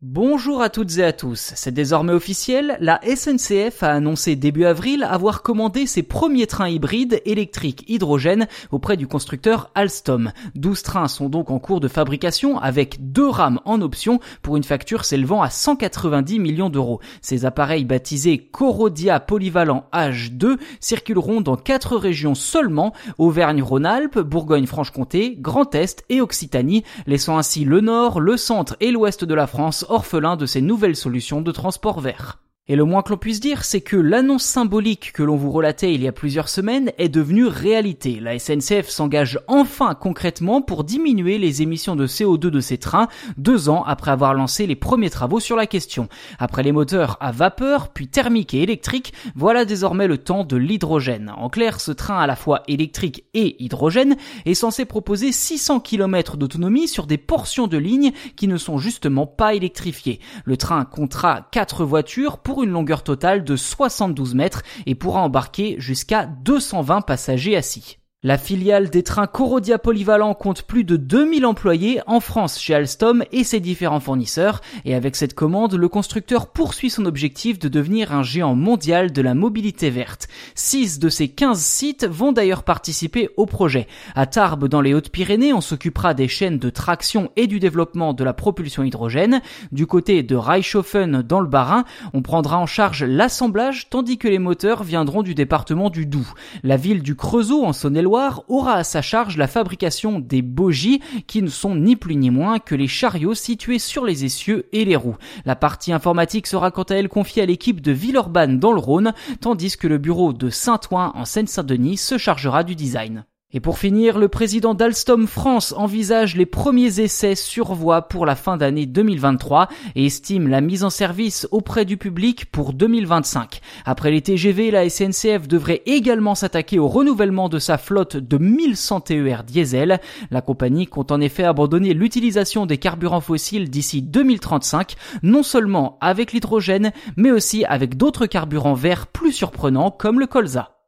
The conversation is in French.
Bonjour à toutes et à tous, c'est désormais officiel, la SNCF a annoncé début avril avoir commandé ses premiers trains hybrides électriques hydrogène auprès du constructeur Alstom. 12 trains sont donc en cours de fabrication avec deux rames en option pour une facture s'élevant à 190 millions d'euros. Ces appareils baptisés Corodia Polyvalent H2 circuleront dans quatre régions seulement, Auvergne-Rhône-Alpes, Bourgogne-Franche-Comté, Grand Est et Occitanie, laissant ainsi le nord, le centre et l'ouest de la France orphelin de ces nouvelles solutions de transport vert. Et le moins que l'on puisse dire, c'est que l'annonce symbolique que l'on vous relatait il y a plusieurs semaines est devenue réalité. La SNCF s'engage enfin concrètement pour diminuer les émissions de CO2 de ses trains, deux ans après avoir lancé les premiers travaux sur la question. Après les moteurs à vapeur, puis thermique et électrique, voilà désormais le temps de l'hydrogène. En clair, ce train à la fois électrique et hydrogène est censé proposer 600 km d'autonomie sur des portions de lignes qui ne sont justement pas électrifiées. Le train comptera quatre voitures pour une longueur totale de 72 mètres et pourra embarquer jusqu'à 220 passagers assis. La filiale des trains Corodia Polyvalent compte plus de 2000 employés en France chez Alstom et ses différents fournisseurs et avec cette commande, le constructeur poursuit son objectif de devenir un géant mondial de la mobilité verte. 6 de ces 15 sites vont d'ailleurs participer au projet. À Tarbes dans les Hautes-Pyrénées, on s'occupera des chaînes de traction et du développement de la propulsion hydrogène. Du côté de Reichshofen dans le Bas-Rhin, on prendra en charge l'assemblage tandis que les moteurs viendront du département du Doubs. La ville du Creusot en saône aura à sa charge la fabrication des bogies qui ne sont ni plus ni moins que les chariots situés sur les essieux et les roues. La partie informatique sera quant à elle confiée à l'équipe de Villeurbanne dans le Rhône, tandis que le bureau de Saint-Ouen en Seine-Saint-Denis se chargera du design. Et pour finir, le président d'Alstom France envisage les premiers essais sur voie pour la fin d'année 2023 et estime la mise en service auprès du public pour 2025. Après les TGV, la SNCF devrait également s'attaquer au renouvellement de sa flotte de 1100 TER diesel. La compagnie compte en effet abandonner l'utilisation des carburants fossiles d'ici 2035, non seulement avec l'hydrogène, mais aussi avec d'autres carburants verts plus surprenants comme le colza.